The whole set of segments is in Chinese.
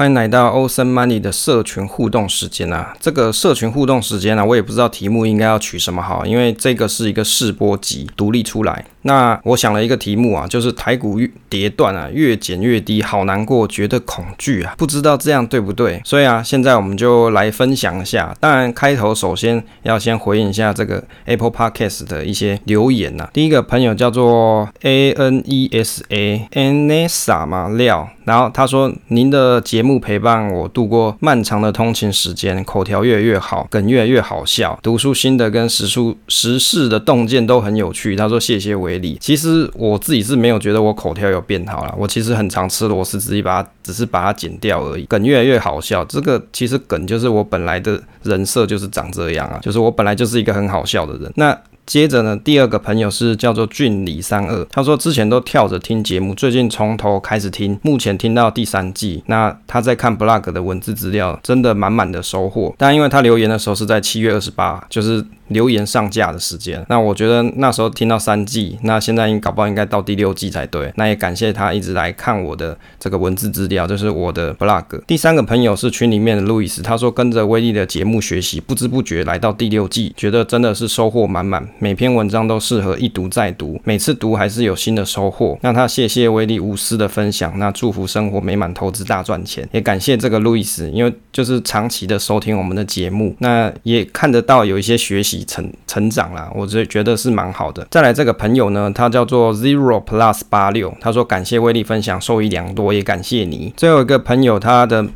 欢迎来到欧森 Money 的社群互动时间啊！这个社群互动时间呢、啊，我也不知道题目应该要取什么好，因为这个是一个试播集，独立出来。那我想了一个题目啊，就是台股越跌断啊，越减越低，好难过，觉得恐惧啊，不知道这样对不对？所以啊，现在我们就来分享一下。当然，开头首先要先回应一下这个 Apple Podcast 的一些留言呐、啊。第一个朋友叫做 A N E S A Anessa 嘛料，然后他说您的节目。陪伴我度过漫长的通勤时间，口条越来越好，梗越来越好笑，读书心得跟时书时事的洞见都很有趣。他说谢谢我为例。其实我自己是没有觉得我口条有变好了，我其实很常吃螺蛳，只是把它只是把它剪掉而已。梗越来越好笑，这个其实梗就是我本来的人设就是长这样啊，就是我本来就是一个很好笑的人。那。接着呢，第二个朋友是叫做俊李三二，他说之前都跳着听节目，最近从头开始听，目前听到第三季。那他在看 blog 的文字资料，真的满满的收获。但因为他留言的时候是在七月二十八，就是。留言上架的时间，那我觉得那时候听到三季，那现在应搞不好应该到第六季才对。那也感谢他一直来看我的这个文字资料，就是我的 blog。第三个朋友是群里面的路易斯，他说跟着威力的节目学习，不知不觉来到第六季，觉得真的是收获满满，每篇文章都适合一读再读，每次读还是有新的收获。那他谢谢威力无私的分享，那祝福生活美满，投资大赚钱。也感谢这个路易斯，因为就是长期的收听我们的节目，那也看得到有一些学习。成成长啦，我觉觉得是蛮好的。再来这个朋友呢，他叫做 Zero Plus 八六，他说感谢威力分享，受益良多，也感谢你。最后一个朋友，他的。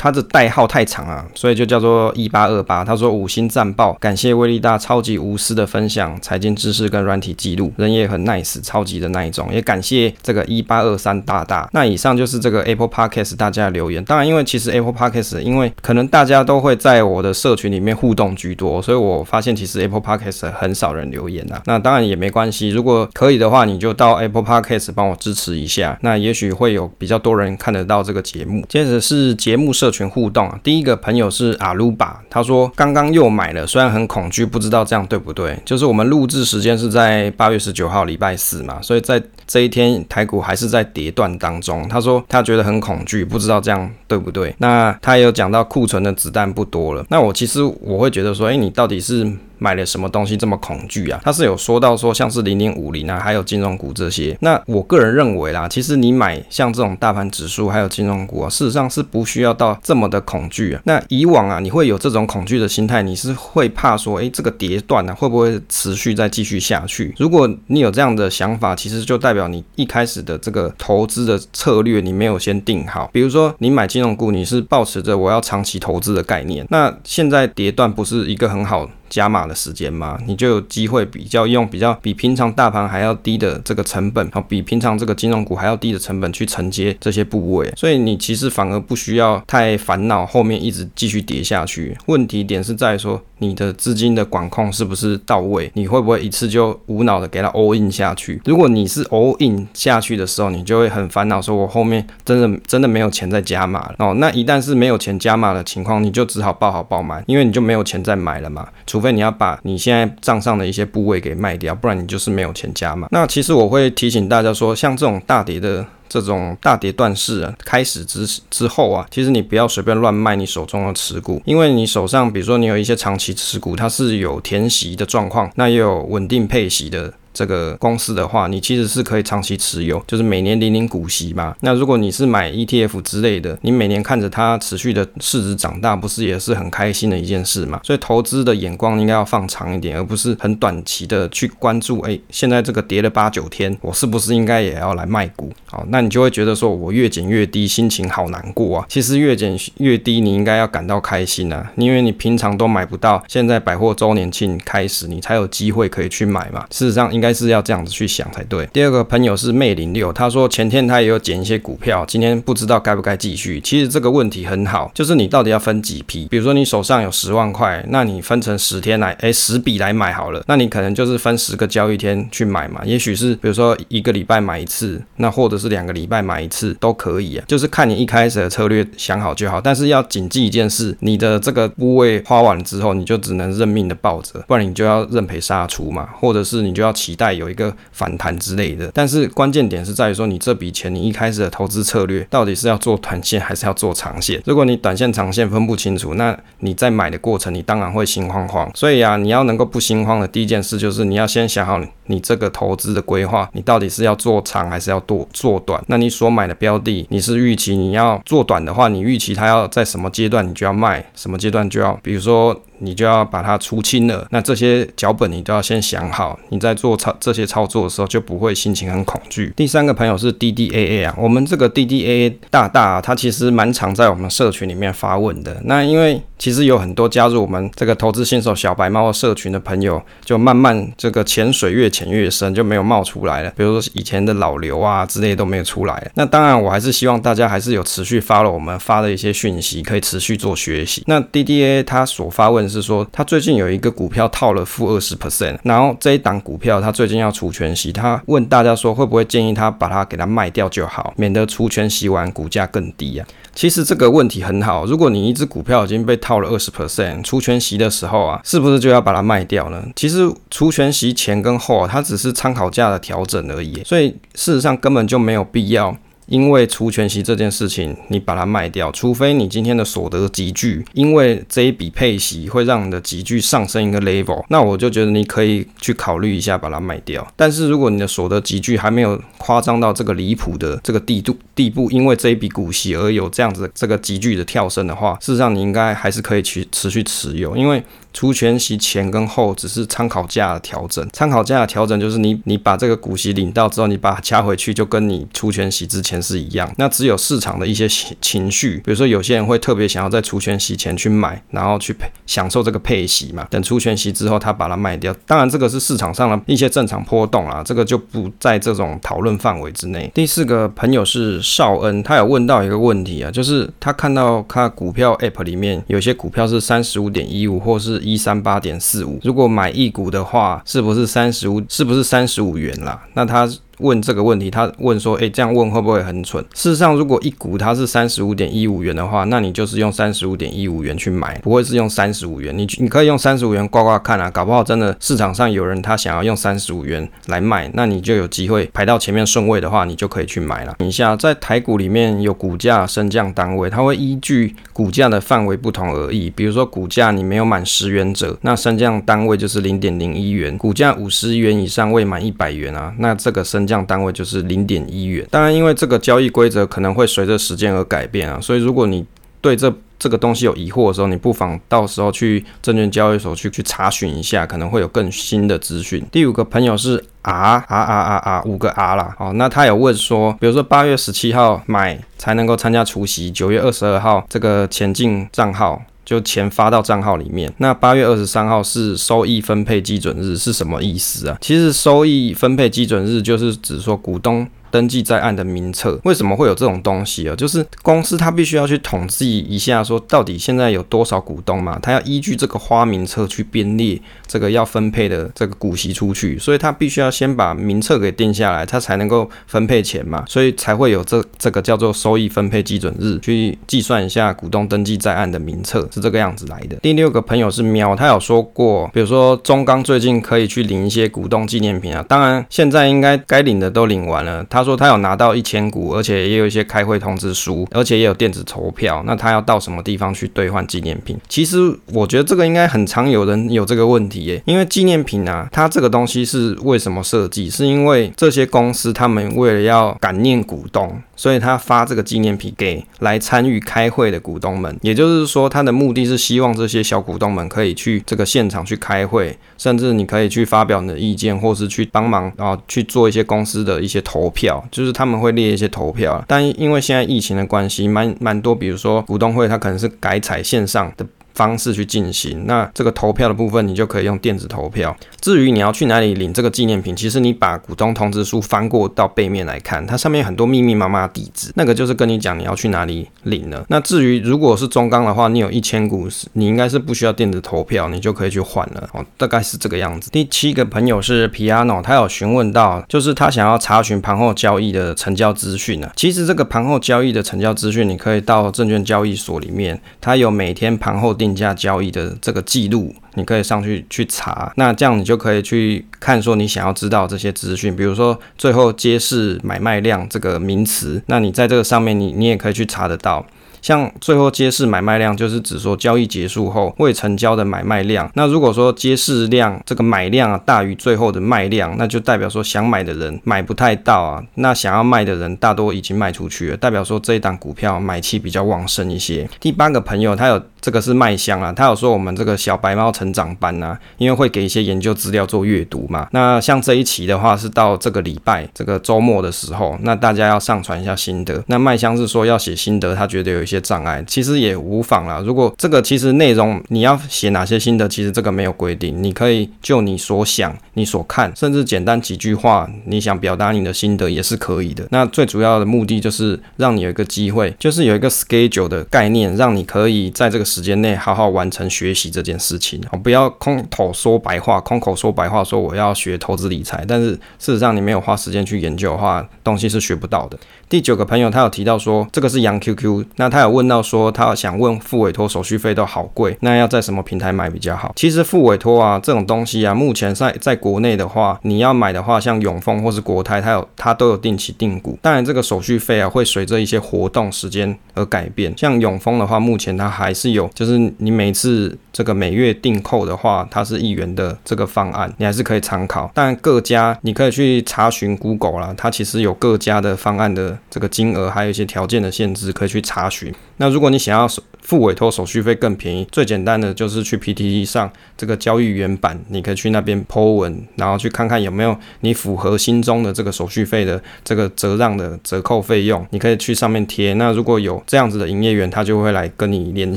他的代号太长啊，所以就叫做一八二八。他说五星战报，感谢威力大超级无私的分享财经知识跟软体记录，人也很 nice，超级的那一种。也感谢这个一八二三大大。那以上就是这个 Apple Podcast 大家的留言。当然，因为其实 Apple Podcast 因为可能大家都会在我的社群里面互动居多，所以我发现其实 Apple Podcast 很少人留言啊。那当然也没关系，如果可以的话，你就到 Apple Podcast 帮我支持一下，那也许会有比较多人看得到这个节目。接着是节目群互动啊，第一个朋友是阿鲁巴，他说刚刚又买了，虽然很恐惧，不知道这样对不对？就是我们录制时间是在八月十九号礼拜四嘛，所以在这一天台股还是在跌断当中。他说他觉得很恐惧，不知道这样对不对？那他也有讲到库存的子弹不多了。那我其实我会觉得说，哎，你到底是？买了什么东西这么恐惧啊？他是有说到说像是零零五零啊，还有金融股这些。那我个人认为啦，其实你买像这种大盘指数还有金融股啊，事实上是不需要到这么的恐惧啊。那以往啊，你会有这种恐惧的心态，你是会怕说，诶，这个跌断呢会不会持续再继续下去？如果你有这样的想法，其实就代表你一开始的这个投资的策略你没有先定好。比如说你买金融股，你是抱持着我要长期投资的概念，那现在跌断不是一个很好加码的时间嘛，你就有机会比较用比较比平常大盘还要低的这个成本，好，比平常这个金融股还要低的成本去承接这些部位，所以你其实反而不需要太烦恼后面一直继续跌下去。问题点是在说你的资金的管控是不是到位，你会不会一次就无脑的给它 all in 下去？如果你是 all in 下去的时候，你就会很烦恼，说我后面真的真的没有钱再加码了哦。那一旦是没有钱加码的情况，你就只好抱好抱满，因为你就没有钱再买了嘛。除除非你要把你现在账上的一些部位给卖掉，不然你就是没有钱加嘛。那其实我会提醒大家说，像这种大跌的这种大跌断市啊，开始之之后啊，其实你不要随便乱卖你手中的持股，因为你手上比如说你有一些长期持股，它是有填息的状况，那也有稳定配息的。这个公司的话，你其实是可以长期持有，就是每年领领股息嘛。那如果你是买 ETF 之类的，你每年看着它持续的市值长大，不是也是很开心的一件事嘛？所以投资的眼光应该要放长一点，而不是很短期的去关注。哎，现在这个跌了八九天，我是不是应该也要来卖股？好，那你就会觉得说我越减越低，心情好难过啊。其实越减越低，你应该要感到开心啊，因为你平常都买不到，现在百货周年庆开始，你才有机会可以去买嘛。事实上应。应该是要这样子去想才对。第二个朋友是魅零六，他说前天他也有捡一些股票，今天不知道该不该继续。其实这个问题很好，就是你到底要分几批？比如说你手上有十万块，那你分成十天来，哎，十笔来买好了。那你可能就是分十个交易天去买嘛。也许是比如说一个礼拜买一次，那或者是两个礼拜买一次都可以啊。就是看你一开始的策略想好就好。但是要谨记一件事，你的这个部位花完之后，你就只能认命的抱着，不然你就要认赔杀出嘛，或者是你就要起。期待有一个反弹之类的。但是关键点是在于说，你这笔钱你一开始的投资策略到底是要做短线还是要做长线？如果你短线长线分不清楚，那你在买的过程你当然会心慌慌。所以啊，你要能够不心慌的第一件事就是你要先想好你这个投资的规划，你到底是要做长还是要做做短？那你所买的标的，你是预期你要做短的话，你预期它要在什么阶段你就要卖，什么阶段就要，比如说。你就要把它出清了，那这些脚本你都要先想好，你在做操这些操作的时候就不会心情很恐惧。第三个朋友是 D D A A 啊，我们这个 D D A A 大大啊，他其实蛮常在我们社群里面发问的。那因为其实有很多加入我们这个投资新手小白猫社群的朋友，就慢慢这个潜水越潜越深，就没有冒出来了。比如说以前的老刘啊之类都没有出来。那当然，我还是希望大家还是有持续发了我们发的一些讯息，可以持续做学习。那 D D A A 他所发问。是说他最近有一个股票套了负二十 percent，然后这一档股票他最近要除权息，他问大家说会不会建议他把它给它卖掉就好，免得除权息完股价更低啊。其实这个问题很好，如果你一只股票已经被套了二十 percent，除权息的时候啊，是不是就要把它卖掉呢？其实除权息前跟后啊，它只是参考价的调整而已，所以事实上根本就没有必要。因为除权息这件事情，你把它卖掉，除非你今天的所得急剧，因为这一笔配息会让你的急剧上升一个 level，那我就觉得你可以去考虑一下把它卖掉。但是如果你的所得急剧还没有夸张到这个离谱的这个地度地步，因为这一笔股息而有这样子这个急剧的跳升的话，事实上你应该还是可以去持续持有，因为。除权息前跟后只是参考价的调整，参考价的调整就是你你把这个股息领到之后，你把它加回去，就跟你除权息之前是一样。那只有市场的一些情绪，比如说有些人会特别想要在除权息前去买，然后去配享受这个配息嘛。等除权息之后，他把它卖掉。当然，这个是市场上的一些正常波动啊，这个就不在这种讨论范围之内。第四个朋友是少恩，他有问到一个问题啊，就是他看到他股票 App 里面有些股票是三十五点一五，或是一三八点四五，如果买一股的话，是不是三十五？是不是三十五元啦？那他。问这个问题，他问说：“诶，这样问会不会很蠢？事实上，如果一股它是三十五点一五元的话，那你就是用三十五点一五元去买，不会是用三十五元。你你可以用三十五元挂挂看啊，搞不好真的市场上有人他想要用三十五元来卖，那你就有机会排到前面顺位的话，你就可以去买了。以下在台股里面有股价升降单位，它会依据股价的范围不同而异。比如说股价你没有满十元者，那升降单位就是零点零一元；股价五十元以上未满一百元啊，那这个升。降单位就是零点一元，当然因为这个交易规则可能会随着时间而改变啊，所以如果你对这这个东西有疑惑的时候，你不妨到时候去证券交易所去去查询一下，可能会有更新的资讯。第五个朋友是 R R R R R 五个 R 啦，哦，那他有问说，比如说八月十七号买才能够参加除夕，九月二十二号这个前进账号。就钱发到账号里面，那八月二十三号是收益分配基准日，是什么意思啊？其实收益分配基准日就是指说股东。登记在案的名册，为什么会有这种东西啊？就是公司它必须要去统计一下，说到底现在有多少股东嘛？它要依据这个花名册去编列这个要分配的这个股息出去，所以它必须要先把名册给定下来，它才能够分配钱嘛。所以才会有这这个叫做收益分配基准日，去计算一下股东登记在案的名册是这个样子来的。第六个朋友是喵，他有说过，比如说中钢最近可以去领一些股东纪念品啊，当然现在应该该领的都领完了，他。他说他有拿到一千股，而且也有一些开会通知书，而且也有电子投票。那他要到什么地方去兑换纪念品？其实我觉得这个应该很常有人有这个问题耶，因为纪念品啊，它这个东西是为什么设计？是因为这些公司他们为了要感念股东。所以他发这个纪念品给来参与开会的股东们，也就是说，他的目的是希望这些小股东们可以去这个现场去开会，甚至你可以去发表你的意见，或是去帮忙啊去做一些公司的一些投票，就是他们会列一些投票。但因为现在疫情的关系，蛮蛮多，比如说股东会，他可能是改采线上的。方式去进行，那这个投票的部分，你就可以用电子投票。至于你要去哪里领这个纪念品，其实你把股东通知书翻过到背面来看，它上面很多密密麻麻的地址，那个就是跟你讲你要去哪里领了。那至于如果是中钢的话，你有一千股，你应该是不需要电子投票，你就可以去换了哦，大概是这个样子。第七个朋友是 Piano，他有询问到，就是他想要查询盘后交易的成交资讯呢。其实这个盘后交易的成交资讯，你可以到证券交易所里面，它有每天盘后定竞价交易的这个记录，你可以上去去查。那这样你就可以去看说你想要知道这些资讯，比如说最后揭示买卖量这个名词，那你在这个上面你你也可以去查得到。像最后揭示买卖量，就是指说交易结束后未成交的买卖量。那如果说揭示量这个买量啊大于最后的卖量，那就代表说想买的人买不太到啊。那想要卖的人大多已经卖出去了，代表说这一档股票买气比较旺盛一些。第八个朋友他有。这个是麦香啊，他有说我们这个小白猫成长班啊，因为会给一些研究资料做阅读嘛。那像这一期的话是到这个礼拜这个周末的时候，那大家要上传一下心得。那麦香是说要写心得，他觉得有一些障碍，其实也无妨啦。如果这个其实内容你要写哪些心得，其实这个没有规定，你可以就你所想、你所看，甚至简单几句话，你想表达你的心得也是可以的。那最主要的目的就是让你有一个机会，就是有一个 schedule 的概念，让你可以在这个。时间内好好完成学习这件事情，不要空口说白话，空口说白话说我要学投资理财，但是事实上你没有花时间去研究的话，东西是学不到的。第九个朋友他有提到说，这个是杨 QQ，那他有问到说，他想问付委托手续费都好贵，那要在什么平台买比较好？其实付委托啊这种东西啊，目前在在国内的话，你要买的话，像永丰或是国泰，它有它都有定期定股，当然这个手续费啊会随着一些活动时间而改变。像永丰的话，目前它还是有，就是你每次这个每月订扣的话，它是一元的这个方案，你还是可以参考。但各家你可以去查询 Google 啦，它其实有各家的方案的。这个金额还有一些条件的限制，可以去查询。那如果你想要付委托手续费更便宜，最简单的就是去 PTT 上这个交易员版，你可以去那边 Po 文，然后去看看有没有你符合心中的这个手续费的这个折让的折扣费用，你可以去上面贴。那如果有这样子的营业员，他就会来跟你联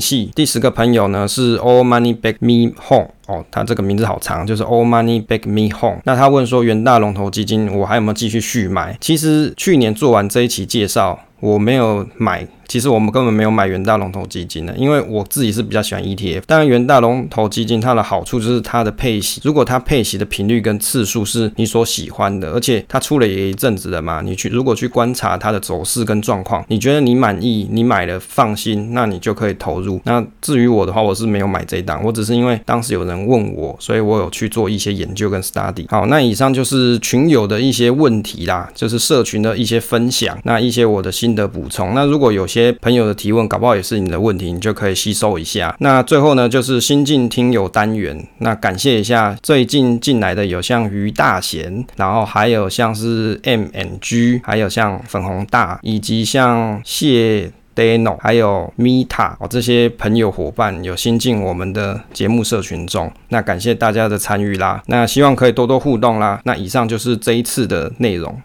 系。第十个朋友呢是 All Money Back Me Home 哦，他这个名字好长，就是 All Money Back Me Home。那他问说元大龙头基金我还有没有继续续买？其实去年做完这一期介绍，我没有买。其实我们根本没有买元大龙头基金的，因为我自己是比较喜欢 ETF。当然，元大龙头基金它的好处就是它的配息，如果它配息的频率跟次数是你所喜欢的，而且它出了也一阵子了嘛，你去如果去观察它的走势跟状况，你觉得你满意，你买了放心，那你就可以投入。那至于我的话，我是没有买这一档，我只是因为当时有人问我，所以我有去做一些研究跟 study。好，那以上就是群友的一些问题啦，就是社群的一些分享，那一些我的心得补充。那如果有些朋友的提问，搞不好也是你的问题，你就可以吸收一下。那最后呢，就是新进听友单元，那感谢一下最近进来的有像于大贤，然后还有像是 M N G，还有像粉红大，以及像谢 Dano，还有 Mita 哦，这些朋友伙伴有新进我们的节目社群中，那感谢大家的参与啦，那希望可以多多互动啦。那以上就是这一次的内容。